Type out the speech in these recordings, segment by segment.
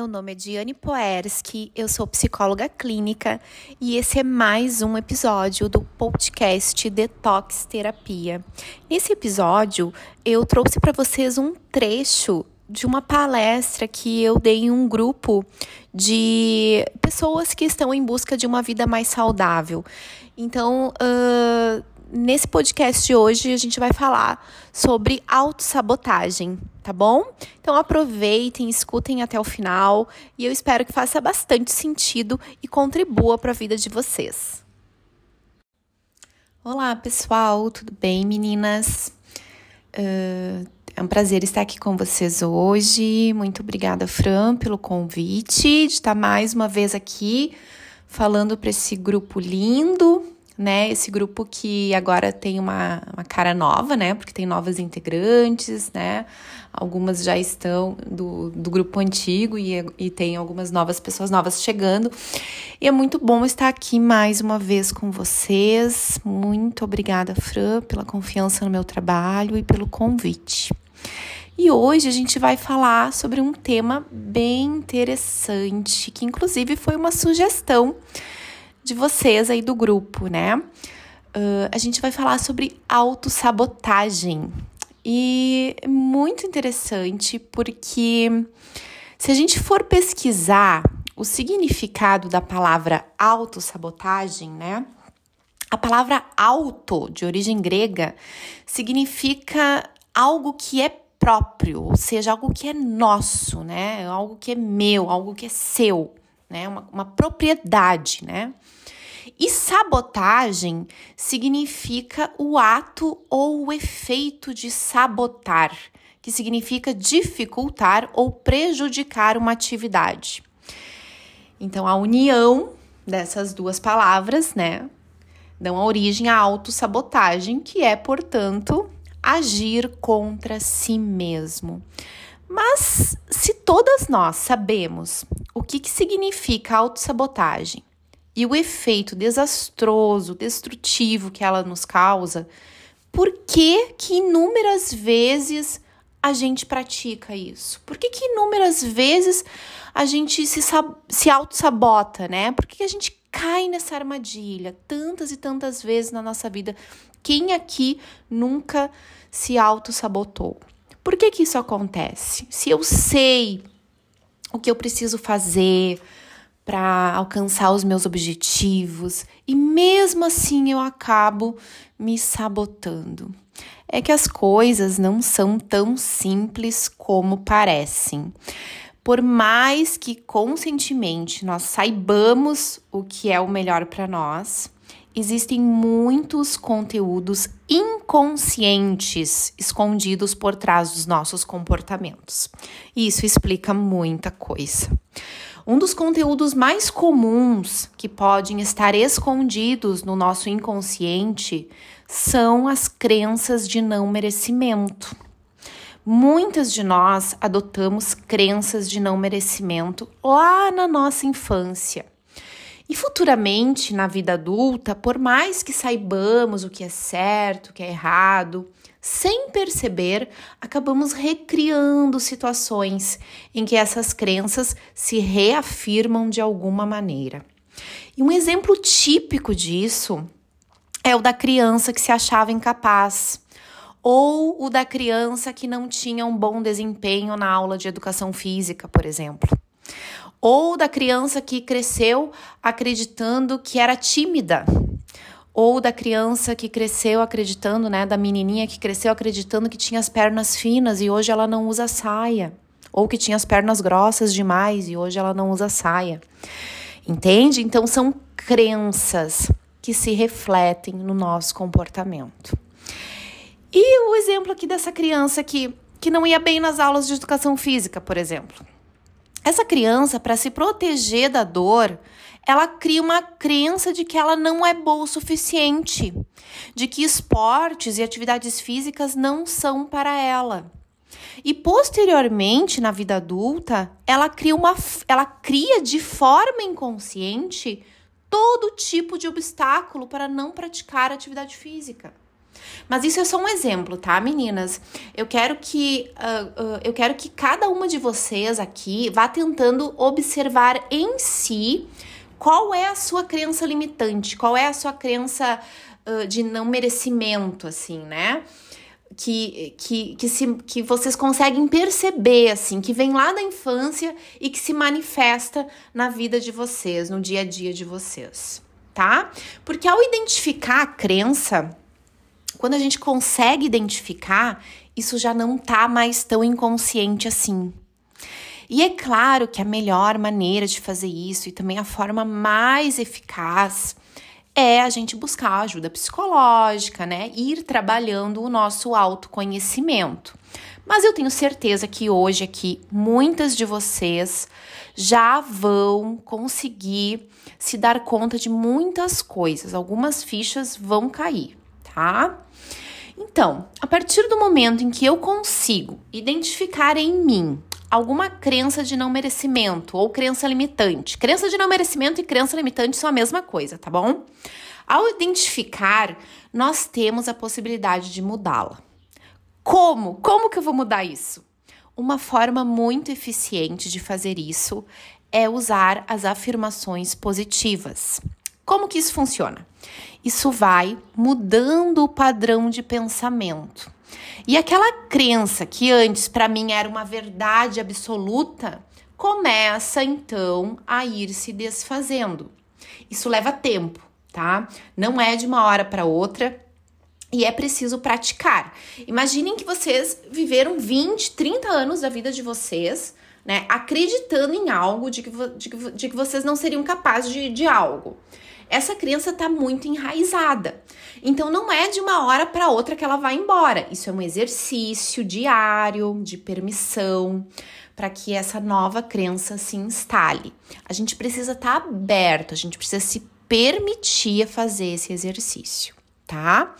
Meu nome é Diane Poerski, eu sou psicóloga clínica e esse é mais um episódio do podcast Detox Terapia. Nesse episódio, eu trouxe para vocês um trecho de uma palestra que eu dei em um grupo de pessoas que estão em busca de uma vida mais saudável. Então, uh, nesse podcast de hoje a gente vai falar sobre autossabotagem, tá bom? Então aproveitem, escutem até o final e eu espero que faça bastante sentido e contribua para a vida de vocês. Olá, pessoal, tudo bem, meninas? Uh, é um prazer estar aqui com vocês hoje. Muito obrigada, Fran, pelo convite de estar mais uma vez aqui falando para esse grupo lindo né? Esse grupo que agora tem uma, uma cara nova, né? Porque tem novas integrantes, né? Algumas já estão do, do grupo antigo e, e tem algumas novas pessoas novas chegando. E é muito bom estar aqui mais uma vez com vocês. Muito obrigada, Fran, pela confiança no meu trabalho e pelo convite. E hoje a gente vai falar sobre um tema bem interessante, que inclusive foi uma sugestão de vocês aí do grupo, né? Uh, a gente vai falar sobre autossabotagem. E é muito interessante porque se a gente for pesquisar o significado da palavra autossabotagem, né? A palavra auto, de origem grega, significa algo que é próprio, ou seja, algo que é nosso, né? Algo que é meu, algo que é seu né? Uma, uma propriedade, né? E sabotagem significa o ato ou o efeito de sabotar, que significa dificultar ou prejudicar uma atividade. Então, a união dessas duas palavras, né, dão origem à autossabotagem, que é, portanto, agir contra si mesmo. Mas se todas nós sabemos o que, que significa autossabotagem e o efeito desastroso, destrutivo que ela nos causa, por que que inúmeras vezes a gente pratica isso? Por que que inúmeras vezes a gente se, se auto-sabota, né? Por que, que a gente cai nessa armadilha tantas e tantas vezes na nossa vida? Quem aqui nunca se auto-sabotou? Por que, que isso acontece? Se eu sei o que eu preciso fazer para alcançar os meus objetivos e mesmo assim eu acabo me sabotando. É que as coisas não são tão simples como parecem. Por mais que conscientemente nós saibamos o que é o melhor para nós, existem muitos conteúdos inconscientes escondidos por trás dos nossos comportamentos. E isso explica muita coisa. Um dos conteúdos mais comuns que podem estar escondidos no nosso inconsciente são as crenças de não merecimento. Muitas de nós adotamos crenças de não merecimento lá na nossa infância. E futuramente, na vida adulta, por mais que saibamos o que é certo, o que é errado, sem perceber, acabamos recriando situações em que essas crenças se reafirmam de alguma maneira. E um exemplo típico disso é o da criança que se achava incapaz, ou o da criança que não tinha um bom desempenho na aula de educação física, por exemplo ou da criança que cresceu acreditando que era tímida, ou da criança que cresceu acreditando, né, da menininha que cresceu acreditando que tinha as pernas finas e hoje ela não usa saia, ou que tinha as pernas grossas demais e hoje ela não usa saia. Entende? Então são crenças que se refletem no nosso comportamento. E o exemplo aqui dessa criança que, que não ia bem nas aulas de educação física, por exemplo. Essa criança, para se proteger da dor, ela cria uma crença de que ela não é boa o suficiente, de que esportes e atividades físicas não são para ela. E posteriormente, na vida adulta, ela cria uma ela cria de forma inconsciente todo tipo de obstáculo para não praticar atividade física. Mas isso é só um exemplo, tá, meninas? Eu quero que uh, uh, eu quero que cada uma de vocês aqui vá tentando observar em si qual é a sua crença limitante, qual é a sua crença uh, de não merecimento, assim, né? Que, que, que, se, que vocês conseguem perceber, assim, que vem lá da infância e que se manifesta na vida de vocês, no dia a dia de vocês, tá? Porque ao identificar a crença, quando a gente consegue identificar, isso já não tá mais tão inconsciente assim. E é claro que a melhor maneira de fazer isso e também a forma mais eficaz é a gente buscar ajuda psicológica, né? Ir trabalhando o nosso autoconhecimento. Mas eu tenho certeza que hoje aqui muitas de vocês já vão conseguir se dar conta de muitas coisas. Algumas fichas vão cair, tá? Então, a partir do momento em que eu consigo identificar em mim alguma crença de não merecimento ou crença limitante, crença de não merecimento e crença limitante são a mesma coisa, tá bom? Ao identificar, nós temos a possibilidade de mudá-la. Como? Como que eu vou mudar isso? Uma forma muito eficiente de fazer isso é usar as afirmações positivas. Como que isso funciona? Isso vai mudando o padrão de pensamento. E aquela crença que antes para mim era uma verdade absoluta, começa então a ir se desfazendo. Isso leva tempo, tá? Não é de uma hora para outra. E é preciso praticar. Imaginem que vocês viveram 20, 30 anos da vida de vocês né, acreditando em algo de que, de, de que vocês não seriam capazes de, de algo. Essa crença está muito enraizada. Então não é de uma hora para outra que ela vai embora. Isso é um exercício diário de permissão para que essa nova crença se instale. A gente precisa estar tá aberto, a gente precisa se permitir fazer esse exercício, tá?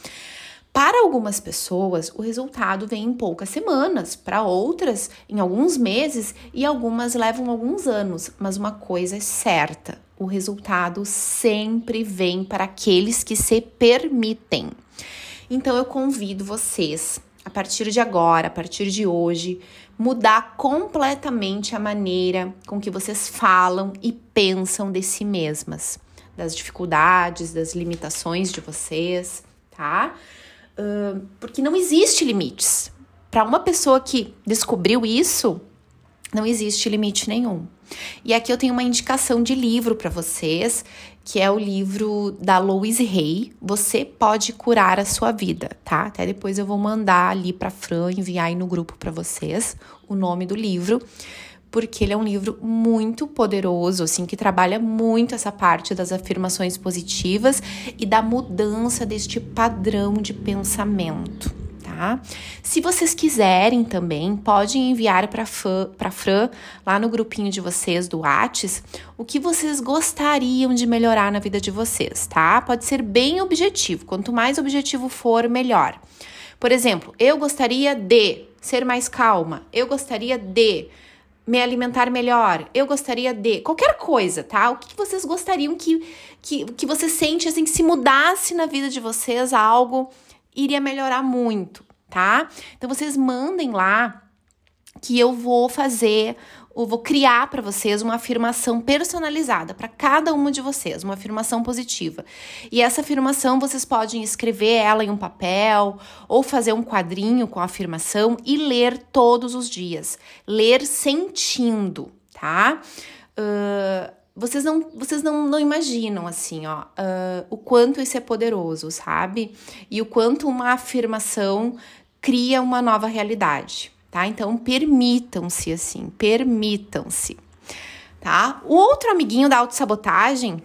Para algumas pessoas, o resultado vem em poucas semanas, para outras, em alguns meses e algumas levam alguns anos. Mas uma coisa é certa: o resultado sempre vem para aqueles que se permitem. Então eu convido vocês, a partir de agora, a partir de hoje, mudar completamente a maneira com que vocês falam e pensam de si mesmas, das dificuldades, das limitações de vocês, tá? porque não existe limites. Para uma pessoa que descobriu isso, não existe limite nenhum. E aqui eu tenho uma indicação de livro para vocês, que é o livro da Louise Hay, Você Pode Curar a Sua Vida, tá? Até depois eu vou mandar ali para Fran, enviar aí no grupo para vocês o nome do livro porque ele é um livro muito poderoso, assim, que trabalha muito essa parte das afirmações positivas e da mudança deste padrão de pensamento. Tá? Se vocês quiserem também, podem enviar para a Fran, lá no grupinho de vocês do Whats, o que vocês gostariam de melhorar na vida de vocês, tá? Pode ser bem objetivo, quanto mais objetivo for, melhor. Por exemplo, eu gostaria de ser mais calma, eu gostaria de me alimentar melhor, eu gostaria de qualquer coisa, tá? O que vocês gostariam que, que, que você sente assim que se mudasse na vida de vocês algo iria melhorar muito, tá? Então vocês mandem lá que eu vou fazer eu vou criar para vocês uma afirmação personalizada para cada uma de vocês, uma afirmação positiva. E essa afirmação vocês podem escrever ela em um papel ou fazer um quadrinho com a afirmação e ler todos os dias. Ler sentindo, tá? Uh, vocês não, vocês não, não imaginam assim, ó, uh, o quanto isso é poderoso, sabe? E o quanto uma afirmação cria uma nova realidade tá? Então permitam-se assim, permitam-se, tá? O outro amiguinho da autossabotagem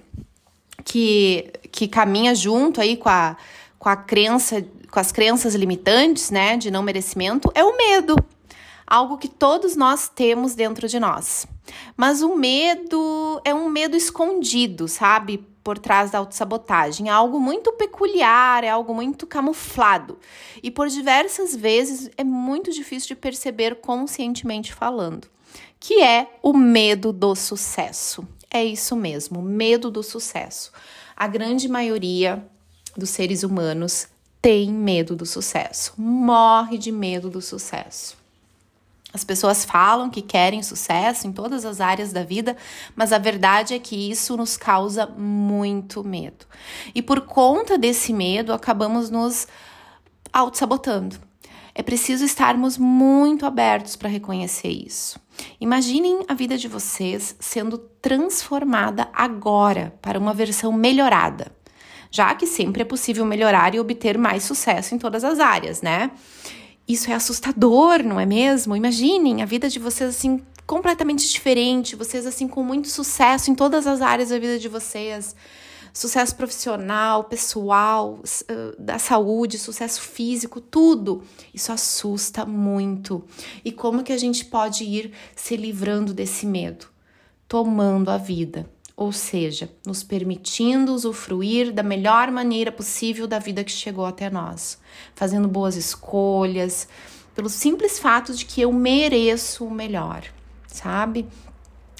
que que caminha junto aí com a com a crença, com as crenças limitantes, né, de não merecimento, é o medo. Algo que todos nós temos dentro de nós. Mas o medo é um medo escondido, sabe? Por trás da autossabotagem. É algo muito peculiar, é algo muito camuflado. E por diversas vezes é muito difícil de perceber conscientemente falando, que é o medo do sucesso. É isso mesmo, medo do sucesso. A grande maioria dos seres humanos tem medo do sucesso, morre de medo do sucesso. As pessoas falam que querem sucesso em todas as áreas da vida, mas a verdade é que isso nos causa muito medo. E por conta desse medo, acabamos nos auto-sabotando. É preciso estarmos muito abertos para reconhecer isso. Imaginem a vida de vocês sendo transformada agora para uma versão melhorada, já que sempre é possível melhorar e obter mais sucesso em todas as áreas, né? Isso é assustador, não é mesmo? Imaginem a vida de vocês assim completamente diferente, vocês assim com muito sucesso em todas as áreas da vida de vocês. Sucesso profissional, pessoal, da saúde, sucesso físico, tudo. Isso assusta muito. E como que a gente pode ir se livrando desse medo? Tomando a vida ou seja, nos permitindo usufruir da melhor maneira possível da vida que chegou até nós, fazendo boas escolhas, pelo simples fato de que eu mereço o melhor, sabe?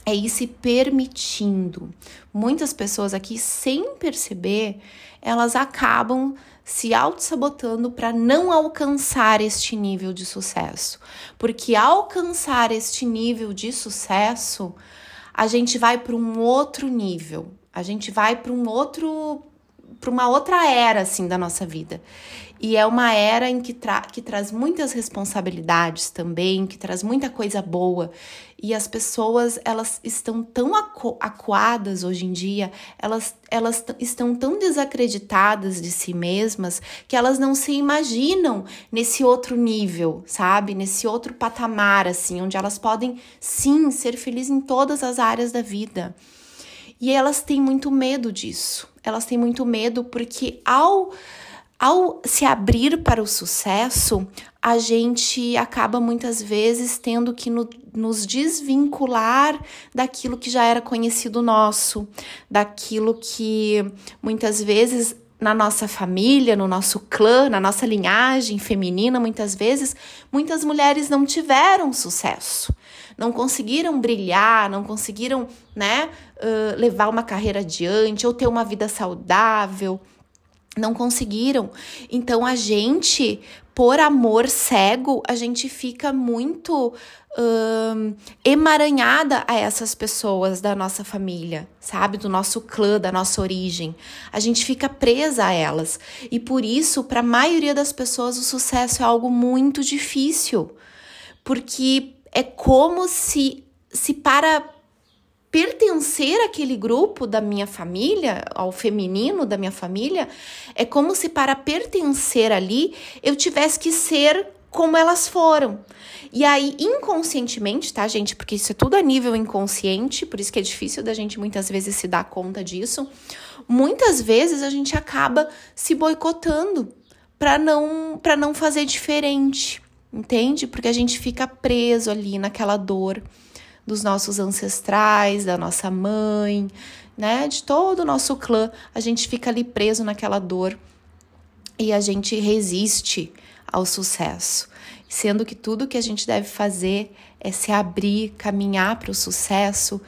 É ir se permitindo. Muitas pessoas aqui, sem perceber, elas acabam se auto-sabotando para não alcançar este nível de sucesso. Porque alcançar este nível de sucesso a gente vai para um outro nível, a gente vai para um outro para uma outra era assim da nossa vida. E é uma era em que, tra que traz muitas responsabilidades também, que traz muita coisa boa. E as pessoas, elas estão tão acu acuadas hoje em dia, elas, elas estão tão desacreditadas de si mesmas, que elas não se imaginam nesse outro nível, sabe? Nesse outro patamar, assim, onde elas podem, sim, ser felizes em todas as áreas da vida. E elas têm muito medo disso. Elas têm muito medo porque ao ao se abrir para o sucesso, a gente acaba muitas vezes tendo que no, nos desvincular daquilo que já era conhecido nosso, daquilo que muitas vezes na nossa família, no nosso clã, na nossa linhagem feminina, muitas vezes, muitas mulheres não tiveram sucesso, não conseguiram brilhar, não conseguiram, né, uh, levar uma carreira adiante ou ter uma vida saudável não conseguiram. Então a gente, por amor cego, a gente fica muito hum, emaranhada a essas pessoas da nossa família, sabe? Do nosso clã, da nossa origem. A gente fica presa a elas. E por isso, para a maioria das pessoas, o sucesso é algo muito difícil. Porque é como se, se para pertencer àquele grupo da minha família, ao feminino da minha família, é como se para pertencer ali eu tivesse que ser como elas foram. E aí, inconscientemente, tá, gente? Porque isso é tudo a nível inconsciente, por isso que é difícil da gente muitas vezes se dar conta disso. Muitas vezes a gente acaba se boicotando para não para não fazer diferente, entende? Porque a gente fica preso ali naquela dor dos nossos ancestrais, da nossa mãe, né, de todo o nosso clã, a gente fica ali preso naquela dor e a gente resiste ao sucesso, sendo que tudo que a gente deve fazer é se abrir, caminhar para o sucesso,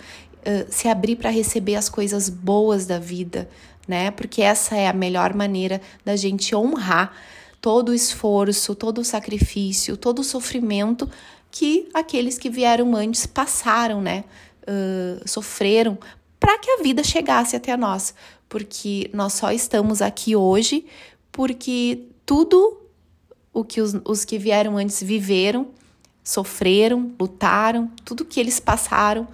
se abrir para receber as coisas boas da vida, né? Porque essa é a melhor maneira da gente honrar todo o esforço, todo o sacrifício, todo o sofrimento que aqueles que vieram antes passaram, né? Uh, sofreram para que a vida chegasse até nós, porque nós só estamos aqui hoje porque tudo o que os, os que vieram antes viveram, sofreram, lutaram, tudo que eles passaram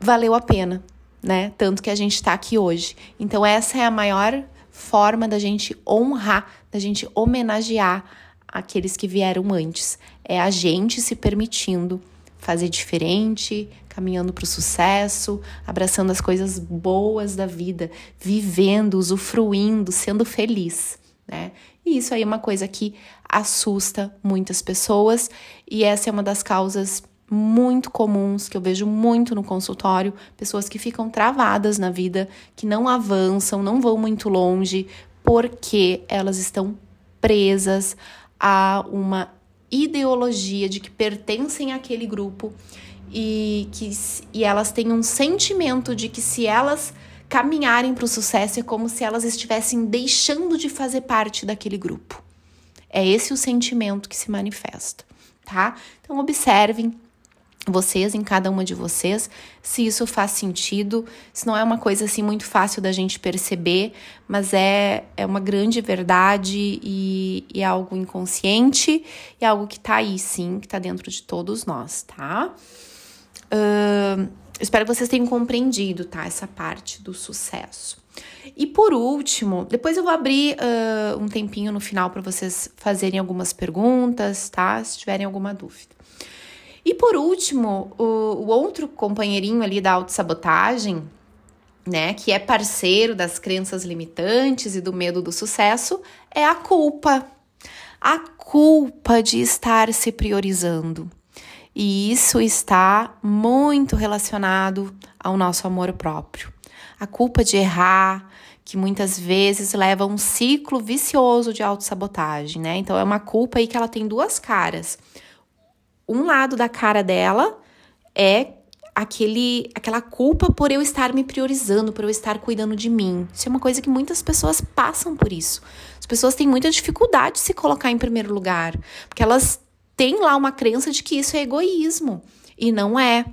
valeu a pena, né? Tanto que a gente está aqui hoje. Então, essa é a maior forma da gente honrar, da gente homenagear aqueles que vieram antes. É a gente se permitindo fazer diferente, caminhando para o sucesso, abraçando as coisas boas da vida, vivendo, usufruindo, sendo feliz, né? E isso aí é uma coisa que assusta muitas pessoas e essa é uma das causas muito comuns que eu vejo muito no consultório, pessoas que ficam travadas na vida, que não avançam, não vão muito longe, porque elas estão presas a uma ideologia de que pertencem àquele grupo e que e elas têm um sentimento de que se elas caminharem para o sucesso é como se elas estivessem deixando de fazer parte daquele grupo. É esse o sentimento que se manifesta, tá? Então observem vocês, em cada uma de vocês, se isso faz sentido, se não é uma coisa assim muito fácil da gente perceber, mas é, é uma grande verdade e, e é algo inconsciente e é algo que tá aí sim, que tá dentro de todos nós, tá? Uh, espero que vocês tenham compreendido, tá? Essa parte do sucesso. E por último, depois eu vou abrir uh, um tempinho no final para vocês fazerem algumas perguntas, tá? Se tiverem alguma dúvida. E por último, o, o outro companheirinho ali da autossabotagem, né, que é parceiro das crenças limitantes e do medo do sucesso, é a culpa. A culpa de estar se priorizando. E isso está muito relacionado ao nosso amor próprio. A culpa de errar, que muitas vezes leva a um ciclo vicioso de autossabotagem, né? Então é uma culpa aí que ela tem duas caras um lado da cara dela é aquele aquela culpa por eu estar me priorizando, por eu estar cuidando de mim. Isso é uma coisa que muitas pessoas passam por isso. As pessoas têm muita dificuldade de se colocar em primeiro lugar, porque elas têm lá uma crença de que isso é egoísmo e não é,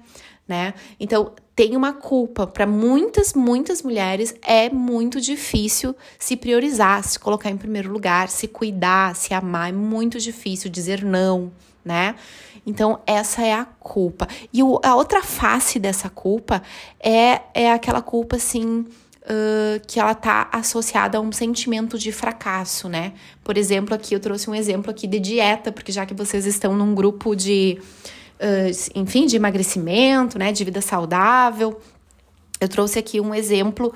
né? Então, tem uma culpa para muitas, muitas mulheres é muito difícil se priorizar, se colocar em primeiro lugar, se cuidar, se amar, é muito difícil dizer não, né? Então, essa é a culpa. E o, a outra face dessa culpa é, é aquela culpa, assim, uh, que ela tá associada a um sentimento de fracasso, né? Por exemplo, aqui eu trouxe um exemplo aqui de dieta, porque já que vocês estão num grupo de, uh, enfim, de emagrecimento, né? De vida saudável, eu trouxe aqui um exemplo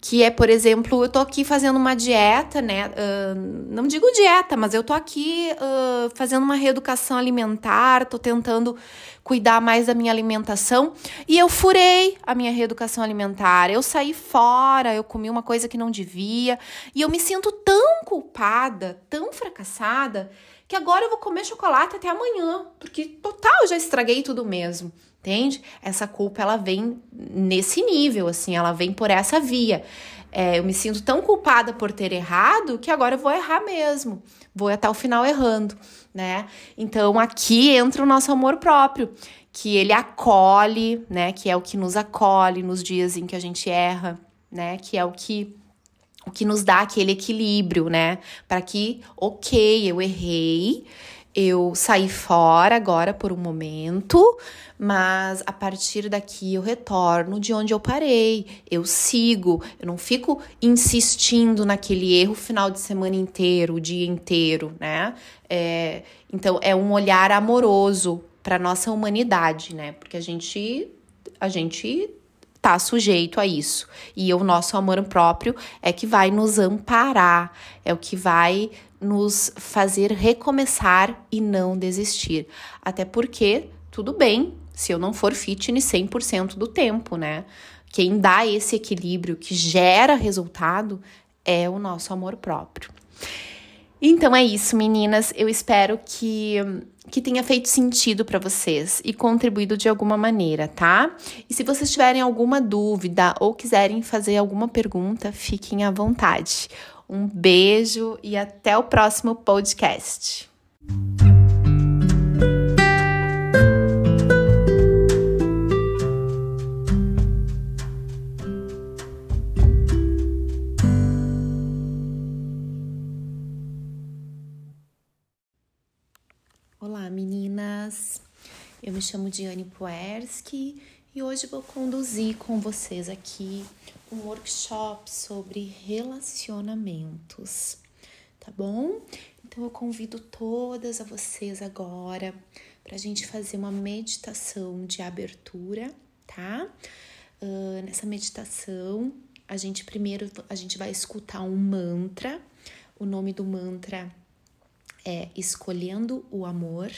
que é, por exemplo, eu tô aqui fazendo uma dieta, né? Uh, não digo dieta, mas eu tô aqui uh, fazendo uma reeducação alimentar, tô tentando cuidar mais da minha alimentação e eu furei a minha reeducação alimentar. Eu saí fora, eu comi uma coisa que não devia e eu me sinto tão culpada, tão fracassada, que agora eu vou comer chocolate até amanhã, porque total já estraguei tudo mesmo. Entende? Essa culpa ela vem nesse nível, assim, ela vem por essa via. É, eu me sinto tão culpada por ter errado que agora eu vou errar mesmo, vou até o final errando, né? Então aqui entra o nosso amor próprio, que ele acolhe, né? Que é o que nos acolhe nos dias em que a gente erra, né? Que é o que o que nos dá aquele equilíbrio, né? Para que, ok, eu errei, eu saí fora agora por um momento, mas a partir daqui eu retorno de onde eu parei, eu sigo, eu não fico insistindo naquele erro o final de semana inteiro, o dia inteiro, né? É, então é um olhar amoroso para nossa humanidade, né? Porque a gente a gente tá sujeito a isso. E o nosso amor próprio é que vai nos amparar, é o que vai nos fazer recomeçar e não desistir. Até porque, tudo bem se eu não for fitness 100% do tempo, né? Quem dá esse equilíbrio que gera resultado é o nosso amor próprio. Então é isso, meninas. Eu espero que que tenha feito sentido para vocês e contribuído de alguma maneira, tá? E se vocês tiverem alguma dúvida ou quiserem fazer alguma pergunta, fiquem à vontade. Um beijo e até o próximo podcast. Olá, meninas! Eu me chamo Diane Puerski e hoje vou conduzir com vocês aqui um workshop sobre relacionamentos, tá bom? Então eu convido todas a vocês agora para a gente fazer uma meditação de abertura, tá? Uh, nessa meditação, a gente primeiro a gente vai escutar um mantra. O nome do mantra é Escolhendo o Amor.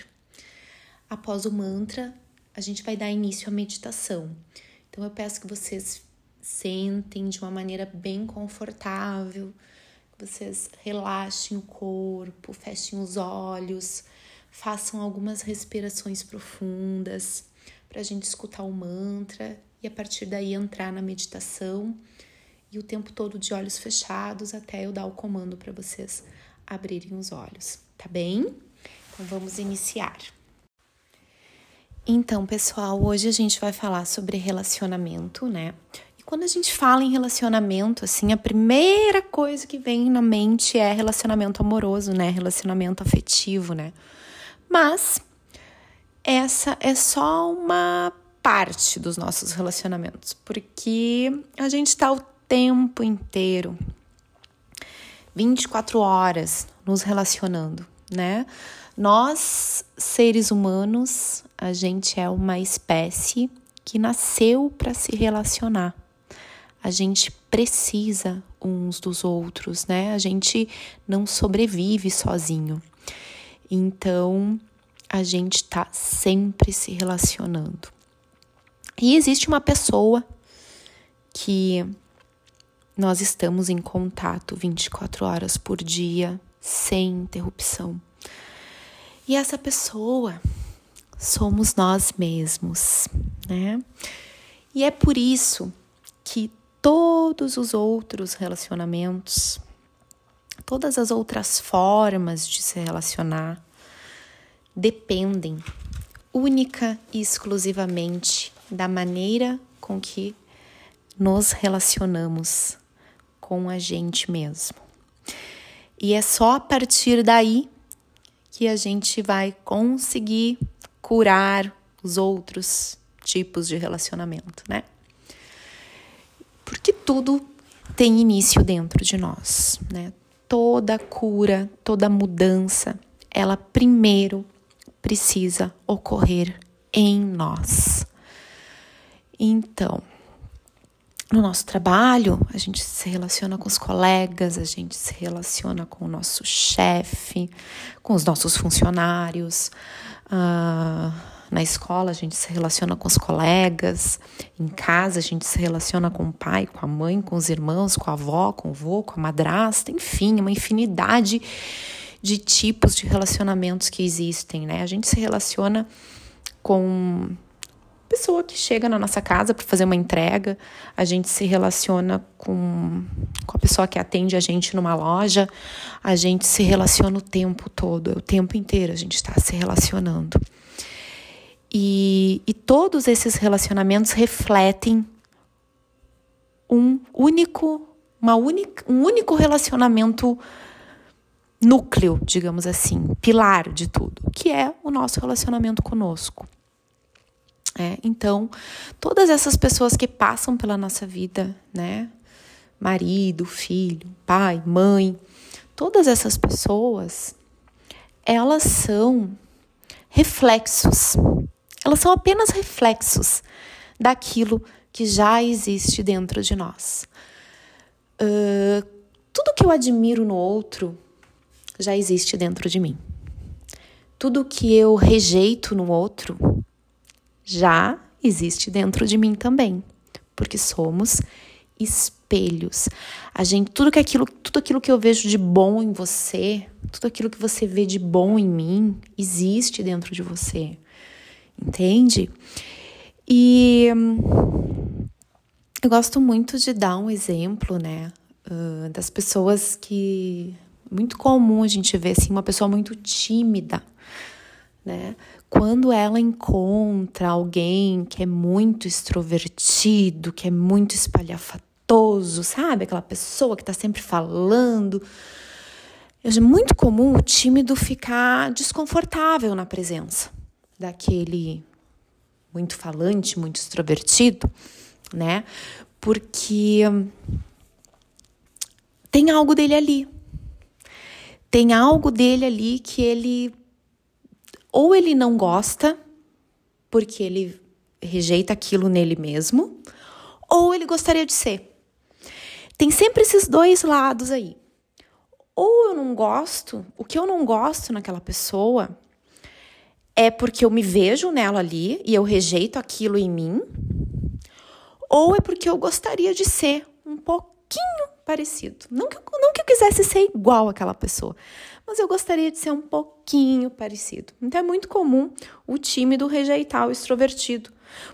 Após o mantra, a gente vai dar início à meditação. Então eu peço que vocês sentem de uma maneira bem confortável, que vocês relaxem o corpo, fechem os olhos, façam algumas respirações profundas para a gente escutar o mantra e a partir daí entrar na meditação. e o tempo todo de olhos fechados até eu dar o comando para vocês abrirem os olhos, tá bem? Então vamos iniciar. Então, pessoal, hoje a gente vai falar sobre relacionamento, né? Quando a gente fala em relacionamento, assim, a primeira coisa que vem na mente é relacionamento amoroso, né? Relacionamento afetivo, né? Mas essa é só uma parte dos nossos relacionamentos, porque a gente está o tempo inteiro, 24 horas, nos relacionando, né? Nós, seres humanos, a gente é uma espécie que nasceu para se relacionar. A gente precisa uns dos outros, né? A gente não sobrevive sozinho. Então, a gente está sempre se relacionando. E existe uma pessoa que nós estamos em contato 24 horas por dia, sem interrupção. E essa pessoa somos nós mesmos, né? E é por isso todos os outros relacionamentos, todas as outras formas de se relacionar, dependem única e exclusivamente da maneira com que nos relacionamos com a gente mesmo. E é só a partir daí que a gente vai conseguir curar os outros tipos de relacionamento, né? Porque tudo tem início dentro de nós, né? Toda cura, toda mudança, ela primeiro precisa ocorrer em nós. Então, no nosso trabalho, a gente se relaciona com os colegas, a gente se relaciona com o nosso chefe, com os nossos funcionários. Uh, na escola, a gente se relaciona com os colegas. Em casa, a gente se relaciona com o pai, com a mãe, com os irmãos, com a avó, com o vô, com a madrasta, enfim, uma infinidade de tipos de relacionamentos que existem, né? A gente se relaciona com pessoa que chega na nossa casa para fazer uma entrega, a gente se relaciona com, com a pessoa que atende a gente numa loja, a gente se relaciona o tempo todo, o tempo inteiro a gente está se relacionando. E, e todos esses relacionamentos refletem um único, uma única, um único relacionamento núcleo, digamos assim, pilar de tudo, que é o nosso relacionamento conosco. É, então, todas essas pessoas que passam pela nossa vida, né? Marido, filho, pai, mãe, todas essas pessoas, elas são reflexos. Elas são apenas reflexos daquilo que já existe dentro de nós. Uh, tudo que eu admiro no outro já existe dentro de mim. Tudo que eu rejeito no outro já existe dentro de mim também, porque somos espelhos. A gente, tudo que aquilo, tudo aquilo que eu vejo de bom em você, tudo aquilo que você vê de bom em mim, existe dentro de você. Entende? E eu gosto muito de dar um exemplo, né, uh, das pessoas que muito comum a gente ver assim uma pessoa muito tímida, né? Quando ela encontra alguém que é muito extrovertido, que é muito espalhafatoso, sabe? Aquela pessoa que está sempre falando. É muito comum o tímido ficar desconfortável na presença daquele muito falante, muito extrovertido, né? Porque tem algo dele ali. Tem algo dele ali que ele ou ele não gosta, porque ele rejeita aquilo nele mesmo, ou ele gostaria de ser. Tem sempre esses dois lados aí. Ou eu não gosto, o que eu não gosto naquela pessoa é porque eu me vejo nela ali e eu rejeito aquilo em mim, ou é porque eu gostaria de ser um pouquinho parecido. Não que, não que eu quisesse ser igual àquela pessoa, mas eu gostaria de ser um pouquinho parecido. Então é muito comum o tímido rejeitar o extrovertido,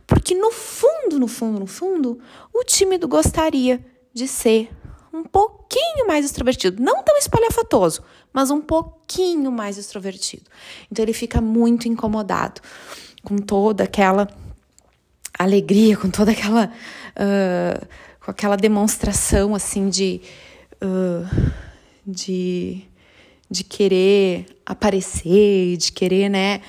porque no fundo, no fundo, no fundo, o tímido gostaria de ser um pouquinho mais extrovertido, não tão espalhafatoso, mas um pouquinho mais extrovertido. Então ele fica muito incomodado com toda aquela alegria, com toda aquela uh, com aquela demonstração assim de uh, de de querer aparecer, de querer, né,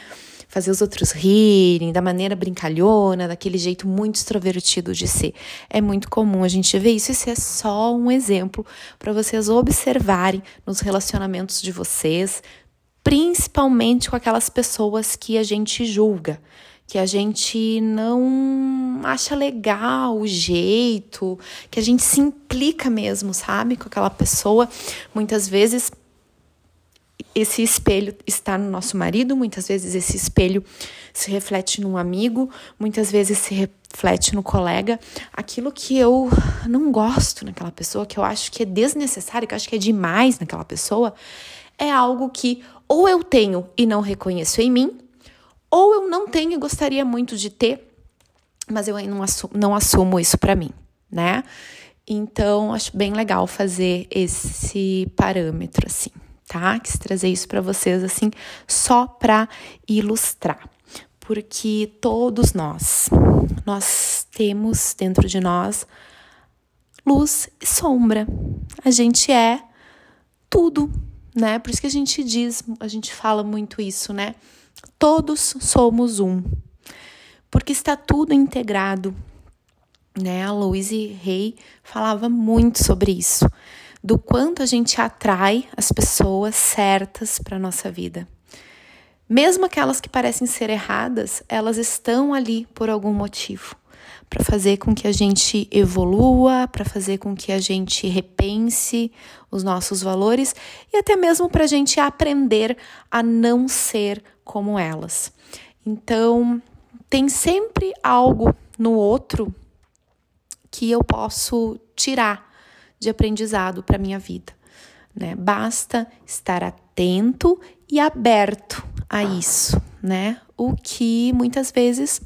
fazer os outros rirem, da maneira brincalhona, daquele jeito muito extrovertido de ser. É muito comum a gente ver isso. Isso é só um exemplo para vocês observarem nos relacionamentos de vocês, principalmente com aquelas pessoas que a gente julga que a gente não acha legal o jeito, que a gente se implica mesmo, sabe, com aquela pessoa. Muitas vezes esse espelho está no nosso marido, muitas vezes esse espelho se reflete num amigo, muitas vezes se reflete no colega. Aquilo que eu não gosto naquela pessoa, que eu acho que é desnecessário, que eu acho que é demais naquela pessoa, é algo que ou eu tenho e não reconheço em mim, ou eu não tenho e gostaria muito de ter, mas eu não assumo, não assumo isso para mim, né? Então, acho bem legal fazer esse parâmetro assim tá? Quis trazer isso para vocês assim, só para ilustrar. Porque todos nós, nós temos dentro de nós luz e sombra. A gente é tudo, né? Por isso que a gente diz, a gente fala muito isso, né? Todos somos um. Porque está tudo integrado, né? A Louise Hay falava muito sobre isso do quanto a gente atrai as pessoas certas para a nossa vida. Mesmo aquelas que parecem ser erradas, elas estão ali por algum motivo para fazer com que a gente evolua, para fazer com que a gente repense os nossos valores e até mesmo para a gente aprender a não ser como elas. Então, tem sempre algo no outro que eu posso tirar de aprendizado para minha vida. Né? Basta estar atento e aberto a isso, né? O que muitas vezes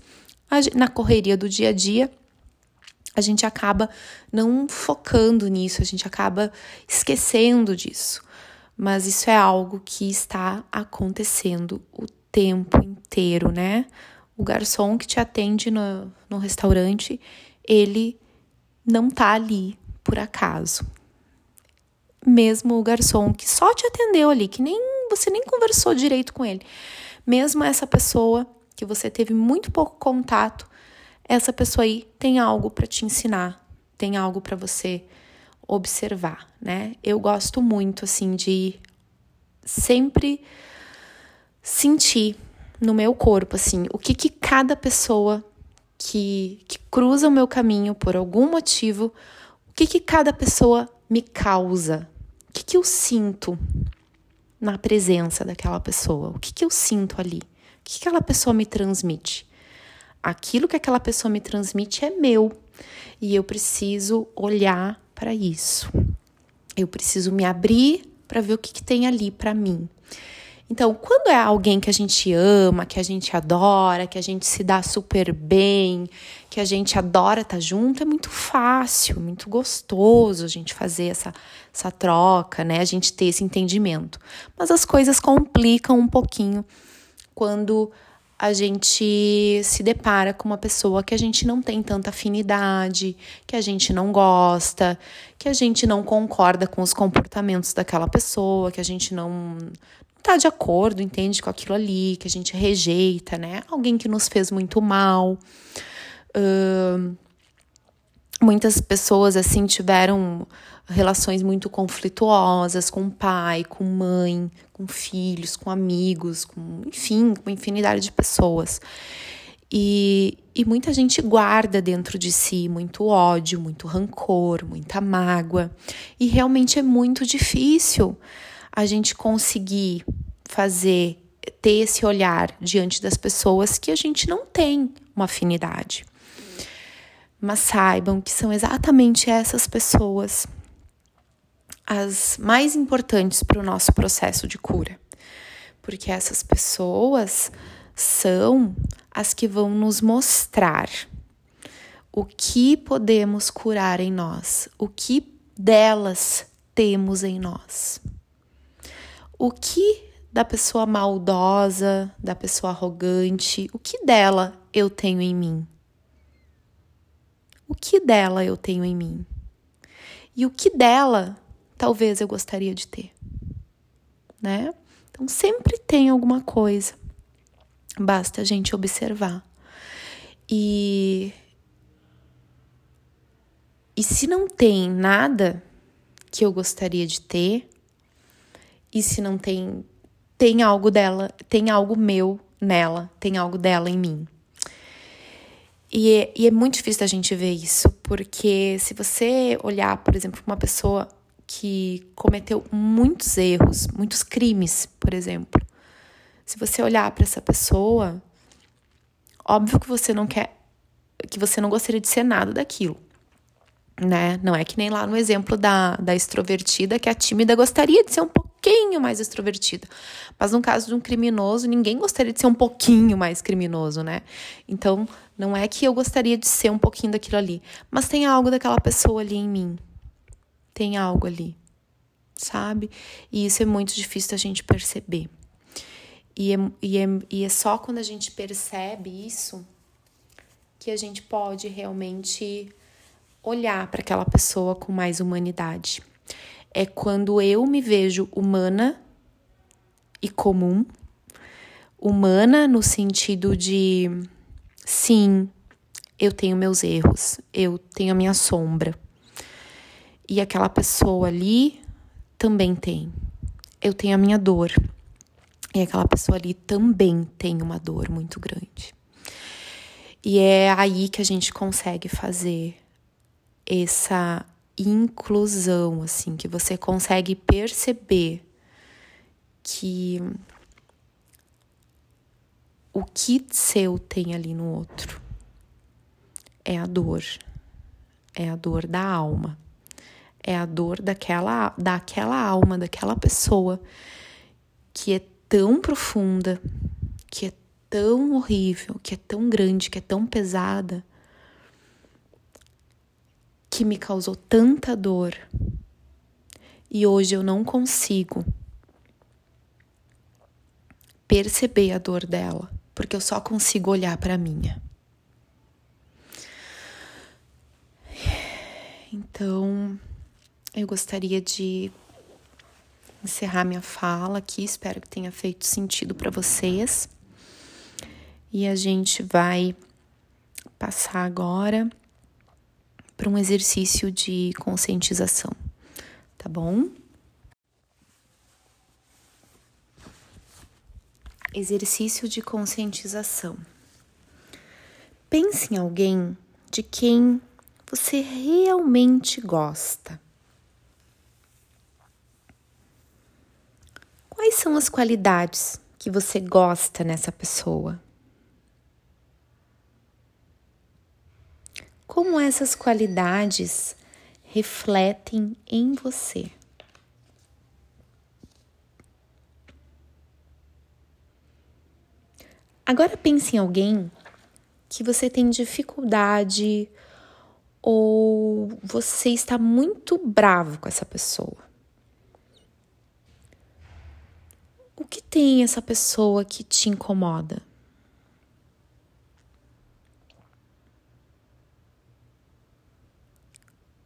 na correria do dia a dia a gente acaba não focando nisso, a gente acaba esquecendo disso. Mas isso é algo que está acontecendo o tempo inteiro, né? O garçom que te atende no, no restaurante, ele não tá ali por acaso. Mesmo o garçom que só te atendeu ali, que nem você nem conversou direito com ele. Mesmo essa pessoa que você teve muito pouco contato, essa pessoa aí tem algo para te ensinar, tem algo para você observar, né? Eu gosto muito assim de sempre sentir no meu corpo assim, o que que cada pessoa que, que cruza o meu caminho por algum motivo o que, que cada pessoa me causa? O que, que eu sinto na presença daquela pessoa? O que, que eu sinto ali? O que, que aquela pessoa me transmite? Aquilo que aquela pessoa me transmite é meu e eu preciso olhar para isso. Eu preciso me abrir para ver o que, que tem ali para mim. Então, quando é alguém que a gente ama, que a gente adora, que a gente se dá super bem, que a gente adora estar tá junto, é muito fácil, muito gostoso a gente fazer essa, essa troca, né? A gente ter esse entendimento. Mas as coisas complicam um pouquinho quando a gente se depara com uma pessoa que a gente não tem tanta afinidade, que a gente não gosta, que a gente não concorda com os comportamentos daquela pessoa, que a gente não tá de acordo, entende com aquilo ali, que a gente rejeita, né? Alguém que nos fez muito mal. Uh, muitas pessoas assim tiveram relações muito conflituosas com pai, com mãe, com filhos, com amigos, com enfim, com infinidade de pessoas. E, e muita gente guarda dentro de si muito ódio, muito rancor, muita mágoa. E realmente é muito difícil a gente conseguir fazer, ter esse olhar diante das pessoas que a gente não tem uma afinidade. Mas saibam que são exatamente essas pessoas as mais importantes para o nosso processo de cura. Porque essas pessoas são as que vão nos mostrar o que podemos curar em nós, o que delas temos em nós. O que da pessoa maldosa, da pessoa arrogante, o que dela eu tenho em mim? O que dela eu tenho em mim? E o que dela talvez eu gostaria de ter, né? Então sempre tem alguma coisa. Basta a gente observar. E e se não tem nada que eu gostaria de ter, e se não tem tem algo dela, tem algo meu nela, tem algo dela em mim. E é, e é muito difícil a gente ver isso, porque se você olhar, por exemplo, uma pessoa que cometeu muitos erros, muitos crimes, por exemplo, se você olhar para essa pessoa, óbvio que você não quer, que você não gostaria de ser nada daquilo né? Não é que nem lá no exemplo da, da extrovertida, que a tímida gostaria de ser um pouquinho mais extrovertida. Mas no caso de um criminoso, ninguém gostaria de ser um pouquinho mais criminoso, né? Então, não é que eu gostaria de ser um pouquinho daquilo ali, mas tem algo daquela pessoa ali em mim. Tem algo ali, sabe? E isso é muito difícil a gente perceber. E é, e é, e é só quando a gente percebe isso que a gente pode realmente olhar para aquela pessoa com mais humanidade. É quando eu me vejo humana e comum, humana no sentido de sim, eu tenho meus erros, eu tenho a minha sombra. E aquela pessoa ali também tem. Eu tenho a minha dor. E aquela pessoa ali também tem uma dor muito grande. E é aí que a gente consegue fazer essa inclusão, assim, que você consegue perceber que o que seu tem ali no outro é a dor, é a dor da alma, é a dor daquela, daquela alma, daquela pessoa que é tão profunda, que é tão horrível, que é tão grande, que é tão pesada que me causou tanta dor e hoje eu não consigo perceber a dor dela, porque eu só consigo olhar para minha. Então, eu gostaria de encerrar minha fala aqui, espero que tenha feito sentido para vocês. E a gente vai passar agora para um exercício de conscientização, tá bom? Exercício de conscientização. Pense em alguém de quem você realmente gosta. Quais são as qualidades que você gosta nessa pessoa? Como essas qualidades refletem em você. Agora pense em alguém que você tem dificuldade ou você está muito bravo com essa pessoa. O que tem essa pessoa que te incomoda?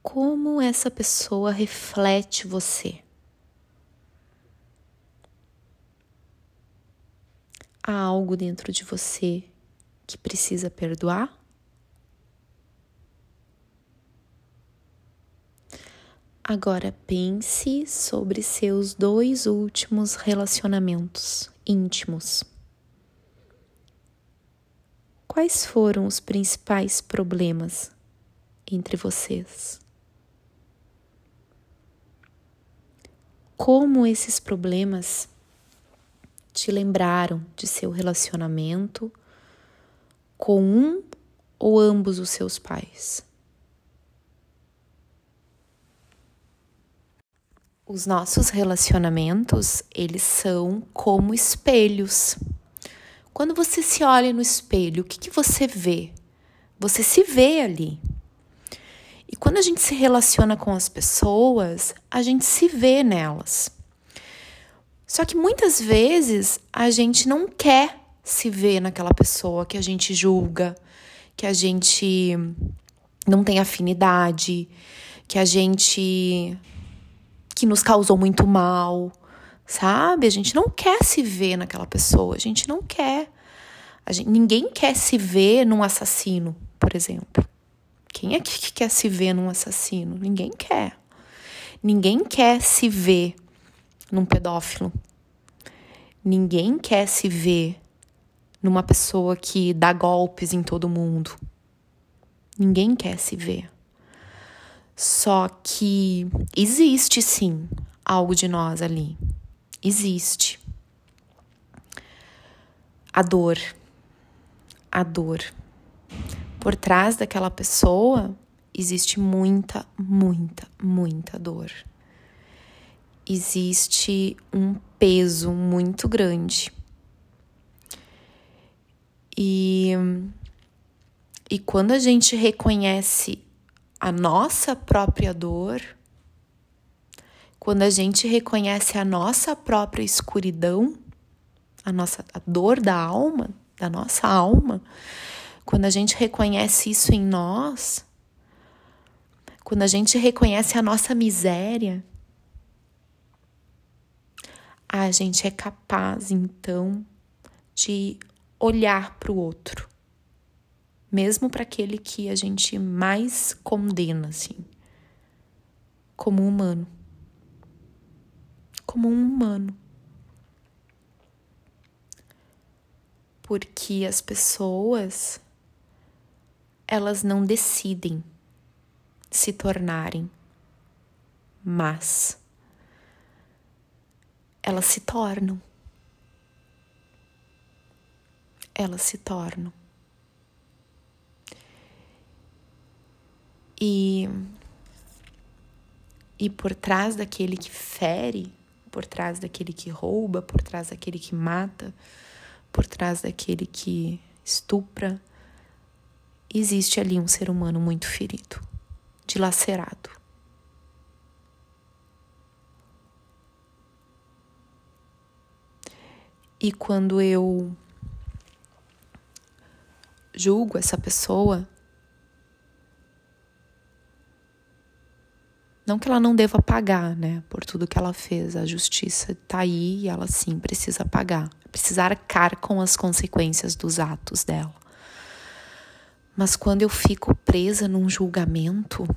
Como essa pessoa reflete você. Há algo dentro de você que precisa perdoar? Agora pense sobre seus dois últimos relacionamentos íntimos. Quais foram os principais problemas entre vocês? Como esses problemas te lembraram de seu relacionamento com um ou ambos os seus pais. Os nossos relacionamentos, eles são como espelhos. Quando você se olha no espelho, o que, que você vê? Você se vê ali. Quando a gente se relaciona com as pessoas, a gente se vê nelas. Só que muitas vezes a gente não quer se ver naquela pessoa que a gente julga, que a gente não tem afinidade, que a gente que nos causou muito mal, sabe? A gente não quer se ver naquela pessoa, a gente não quer. Gente, ninguém quer se ver num assassino, por exemplo. Quem é que quer se ver num assassino? Ninguém quer. Ninguém quer se ver num pedófilo. Ninguém quer se ver numa pessoa que dá golpes em todo mundo. Ninguém quer se ver. Só que existe sim algo de nós ali. Existe. A dor. A dor. Por trás daquela pessoa existe muita, muita, muita dor existe um peso muito grande. E, e quando a gente reconhece a nossa própria dor, quando a gente reconhece a nossa própria escuridão, a nossa a dor da alma, da nossa alma, quando a gente reconhece isso em nós, quando a gente reconhece a nossa miséria, a gente é capaz então de olhar para o outro, mesmo para aquele que a gente mais condena, assim, como um humano. Como um humano. Porque as pessoas, elas não decidem se tornarem mas elas se tornam. Elas se tornam. E, e por trás daquele que fere, por trás daquele que rouba, por trás daquele que mata, por trás daquele que estupra, existe ali um ser humano muito ferido, dilacerado. E quando eu julgo essa pessoa, não que ela não deva pagar, né, por tudo que ela fez, a justiça tá aí e ela sim precisa pagar, precisa arcar com as consequências dos atos dela. Mas quando eu fico presa num julgamento,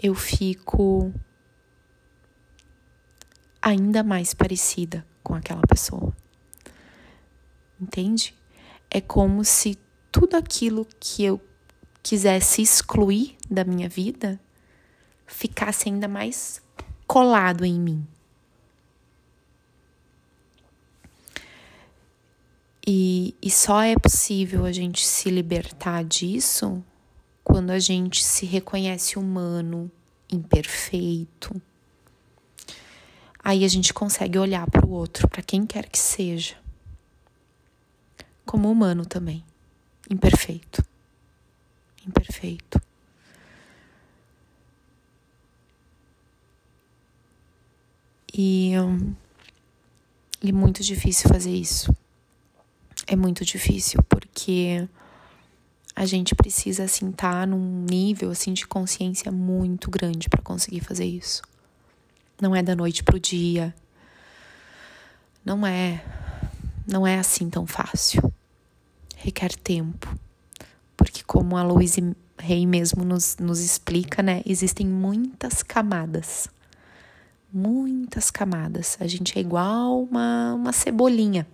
eu fico ainda mais parecida com aquela pessoa. Entende? É como se tudo aquilo que eu quisesse excluir da minha vida ficasse ainda mais colado em mim. E, e só é possível a gente se libertar disso quando a gente se reconhece humano, imperfeito, aí a gente consegue olhar para o outro, para quem quer que seja, como humano também, imperfeito. Imperfeito. E, e é muito difícil fazer isso. É muito difícil porque a gente precisa assim estar tá num nível assim de consciência muito grande para conseguir fazer isso. Não é da noite pro dia. Não é. Não é assim tão fácil. Requer tempo. Porque, como a Louise Rei mesmo nos, nos explica, né? Existem muitas camadas. Muitas camadas. A gente é igual uma, uma cebolinha.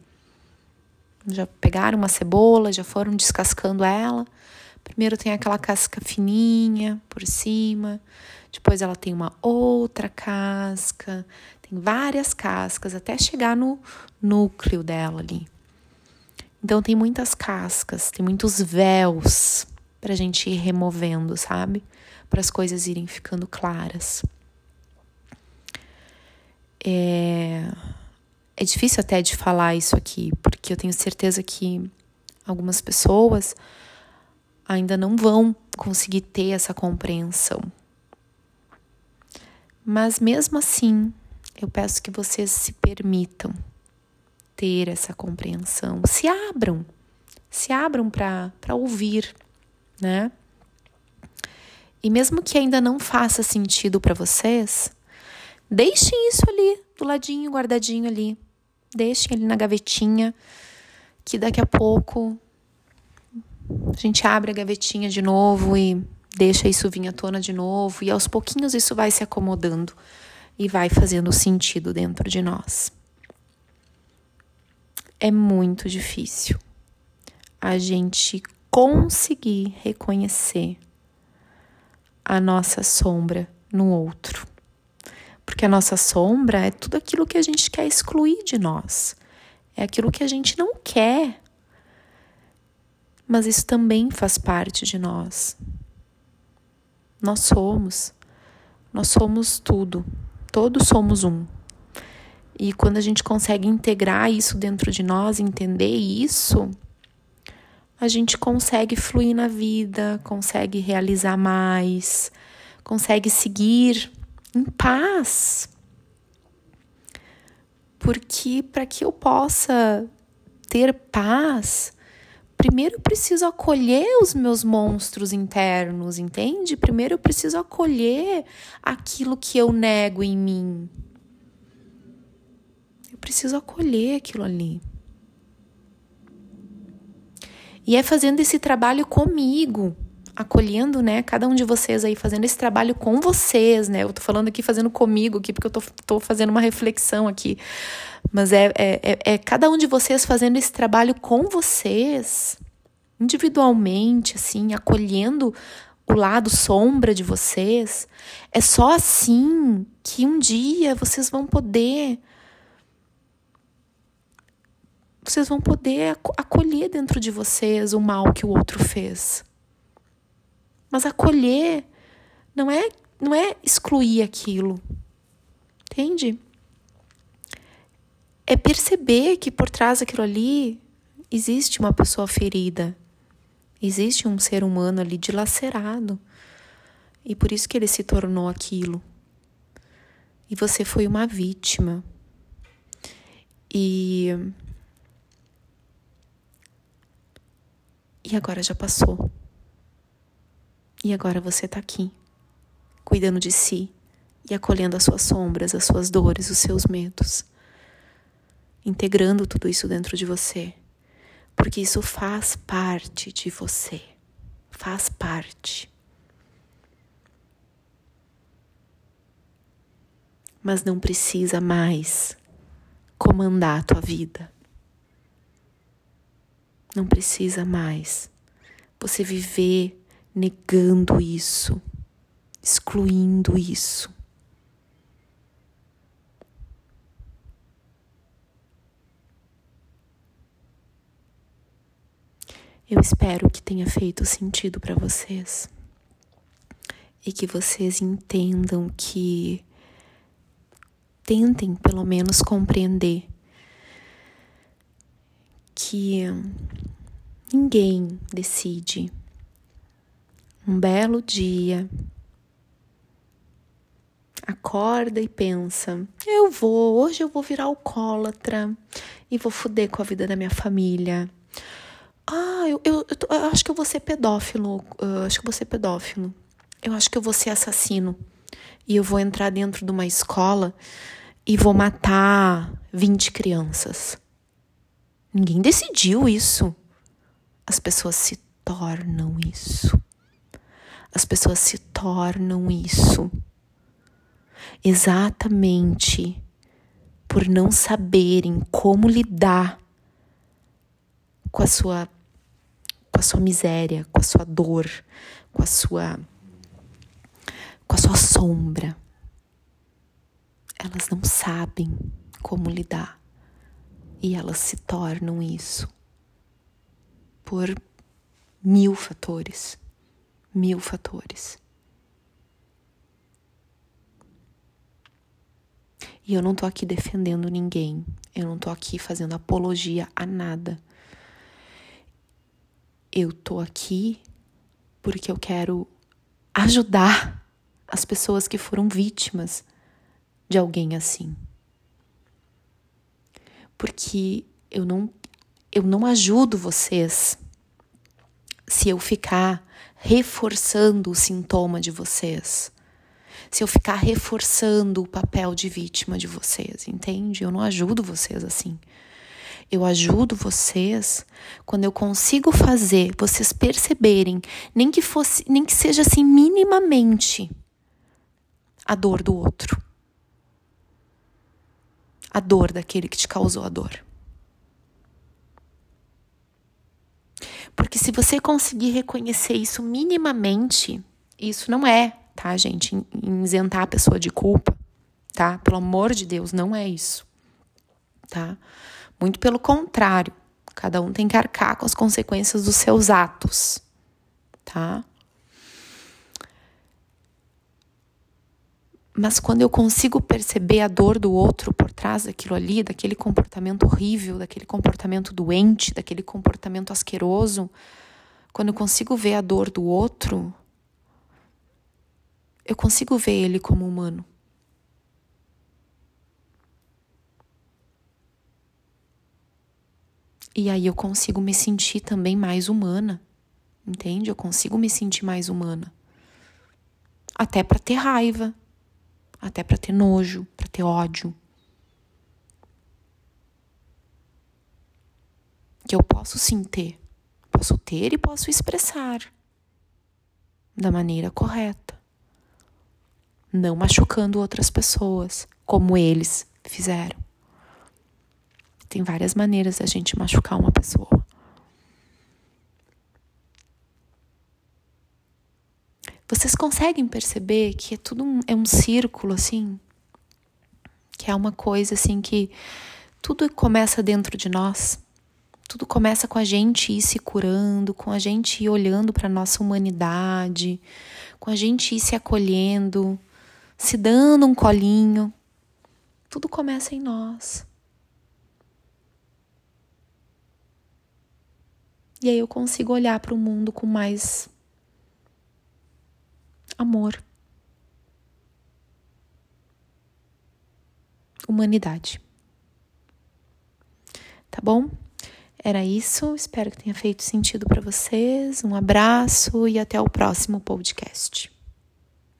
Já pegaram uma cebola, já foram descascando ela. Primeiro tem aquela casca fininha por cima, depois ela tem uma outra casca, tem várias cascas até chegar no núcleo dela ali. Então tem muitas cascas, tem muitos véus para a gente ir removendo, sabe? Para as coisas irem ficando claras. É... é difícil até de falar isso aqui, porque eu tenho certeza que algumas pessoas ainda não vão conseguir ter essa compreensão. Mas mesmo assim, eu peço que vocês se permitam ter essa compreensão, se abram, se abram para ouvir, né? E mesmo que ainda não faça sentido para vocês, deixem isso ali, do ladinho, guardadinho ali. Deixem ali na gavetinha, que daqui a pouco a gente abre a gavetinha de novo e deixa isso vir à tona de novo, e aos pouquinhos isso vai se acomodando e vai fazendo sentido dentro de nós. É muito difícil a gente conseguir reconhecer a nossa sombra no outro. Porque a nossa sombra é tudo aquilo que a gente quer excluir de nós. É aquilo que a gente não quer. Mas isso também faz parte de nós. Nós somos. Nós somos tudo. Todos somos um. E quando a gente consegue integrar isso dentro de nós, entender isso, a gente consegue fluir na vida, consegue realizar mais, consegue seguir em paz. Porque para que eu possa ter paz, primeiro eu preciso acolher os meus monstros internos, entende? Primeiro eu preciso acolher aquilo que eu nego em mim. Eu preciso acolher aquilo ali. E é fazendo esse trabalho comigo, acolhendo, né, cada um de vocês aí, fazendo esse trabalho com vocês, né? Eu tô falando aqui, fazendo comigo aqui, porque eu tô, tô fazendo uma reflexão aqui. Mas é, é, é, é cada um de vocês fazendo esse trabalho com vocês, individualmente, assim, acolhendo o lado sombra de vocês. É só assim que um dia vocês vão poder vocês vão poder acolher dentro de vocês o mal que o outro fez. Mas acolher não é não é excluir aquilo. Entende? É perceber que por trás daquilo ali existe uma pessoa ferida. Existe um ser humano ali dilacerado. E por isso que ele se tornou aquilo. E você foi uma vítima. E E agora já passou. E agora você está aqui, cuidando de si e acolhendo as suas sombras, as suas dores, os seus medos. Integrando tudo isso dentro de você. Porque isso faz parte de você. Faz parte. Mas não precisa mais comandar a tua vida. Não precisa mais você viver negando isso, excluindo isso. Eu espero que tenha feito sentido para vocês e que vocês entendam que tentem pelo menos compreender que ninguém decide. Um belo dia, acorda e pensa: eu vou, hoje eu vou virar alcoólatra e vou foder com a vida da minha família. Ah, eu, eu, eu, eu acho que eu vou ser pedófilo. Acho que eu vou ser pedófilo. Eu acho que eu vou ser assassino. E eu vou entrar dentro de uma escola e vou matar 20 crianças. Ninguém decidiu isso. As pessoas se tornam isso. As pessoas se tornam isso. Exatamente por não saberem como lidar com a sua com a sua miséria, com a sua dor, com a sua com a sua sombra. Elas não sabem como lidar e elas se tornam isso por mil fatores. Mil fatores. E eu não tô aqui defendendo ninguém, eu não tô aqui fazendo apologia a nada. eu tô aqui porque eu quero ajudar as pessoas que foram vítimas de alguém assim. Porque eu não eu não ajudo vocês se eu ficar reforçando o sintoma de vocês. Se eu ficar reforçando o papel de vítima de vocês, entende? Eu não ajudo vocês assim. Eu ajudo vocês quando eu consigo fazer vocês perceberem, nem que fosse, nem que seja assim minimamente a dor do outro. A dor daquele que te causou a dor. Porque se você conseguir reconhecer isso minimamente, isso não é, tá, gente, isentar a pessoa de culpa, tá? Pelo amor de Deus, não é isso, tá? Muito pelo contrário, cada um tem que arcar com as consequências dos seus atos, tá? Mas quando eu consigo perceber a dor do outro por trás daquilo ali, daquele comportamento horrível, daquele comportamento doente, daquele comportamento asqueroso, quando eu consigo ver a dor do outro, eu consigo ver ele como humano. E aí eu consigo me sentir também mais humana. Entende? Eu consigo me sentir mais humana. Até para ter raiva, até para ter nojo, para ter ódio. Que eu posso sim ter. Posso ter e posso expressar da maneira correta. Não machucando outras pessoas, como eles fizeram. Tem várias maneiras da gente machucar uma pessoa. Vocês conseguem perceber que é tudo um, é um círculo assim? Que é uma coisa assim que tudo começa dentro de nós. Tudo começa com a gente ir se curando, com a gente ir olhando para nossa humanidade, com a gente ir se acolhendo, se dando um colinho. Tudo começa em nós. E aí eu consigo olhar para o mundo com mais amor, humanidade. Tá bom? Era isso. Espero que tenha feito sentido para vocês. Um abraço e até o próximo podcast.